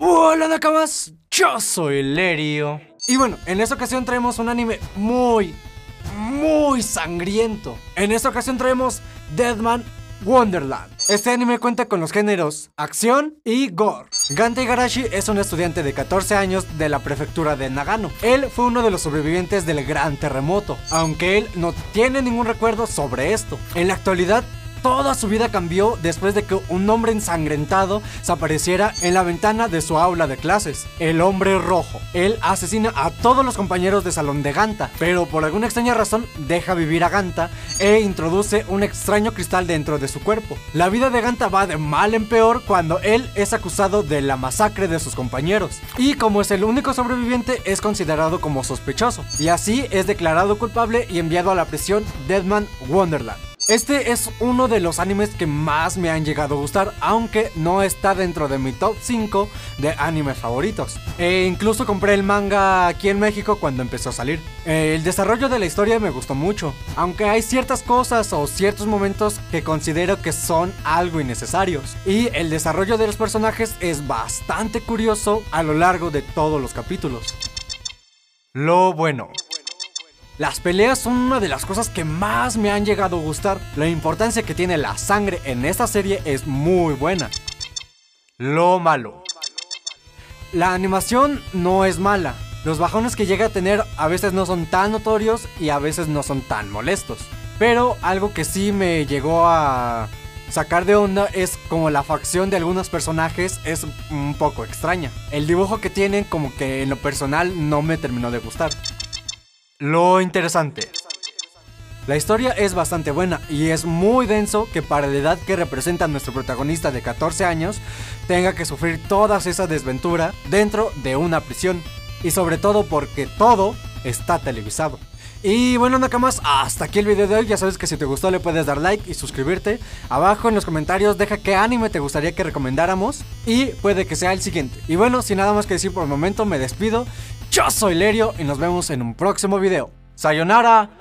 Hola Nakamas, yo soy Lerio. Y bueno, en esta ocasión traemos un anime muy, muy sangriento. En esta ocasión traemos Deadman Wonderland. Este anime cuenta con los géneros acción y gore. Ganta Igarashi es un estudiante de 14 años de la prefectura de Nagano. Él fue uno de los sobrevivientes del gran terremoto, aunque él no tiene ningún recuerdo sobre esto. En la actualidad Toda su vida cambió después de que un hombre ensangrentado se apareciera en la ventana de su aula de clases. El hombre rojo. Él asesina a todos los compañeros de salón de Ganta, pero por alguna extraña razón deja vivir a Ganta e introduce un extraño cristal dentro de su cuerpo. La vida de Ganta va de mal en peor cuando él es acusado de la masacre de sus compañeros. Y como es el único sobreviviente, es considerado como sospechoso. Y así es declarado culpable y enviado a la prisión Deadman Wonderland. Este es uno de los animes que más me han llegado a gustar, aunque no está dentro de mi top 5 de animes favoritos. E incluso compré el manga aquí en México cuando empezó a salir. El desarrollo de la historia me gustó mucho, aunque hay ciertas cosas o ciertos momentos que considero que son algo innecesarios. Y el desarrollo de los personajes es bastante curioso a lo largo de todos los capítulos. Lo bueno. Las peleas son una de las cosas que más me han llegado a gustar. La importancia que tiene la sangre en esta serie es muy buena. Lo malo. La animación no es mala. Los bajones que llega a tener a veces no son tan notorios y a veces no son tan molestos. Pero algo que sí me llegó a sacar de onda es como la facción de algunos personajes es un poco extraña. El dibujo que tienen como que en lo personal no me terminó de gustar. Lo interesante. La historia es bastante buena y es muy denso que para la edad que representa nuestro protagonista de 14 años tenga que sufrir toda esa desventura dentro de una prisión. Y sobre todo porque todo está televisado. Y bueno Nakamas, hasta aquí el video de hoy, ya sabes que si te gustó le puedes dar like y suscribirte. Abajo en los comentarios deja qué anime te gustaría que recomendáramos y puede que sea el siguiente. Y bueno, sin nada más que decir por el momento me despido yo soy Lerio y nos vemos en un próximo video. ¡Sayonara!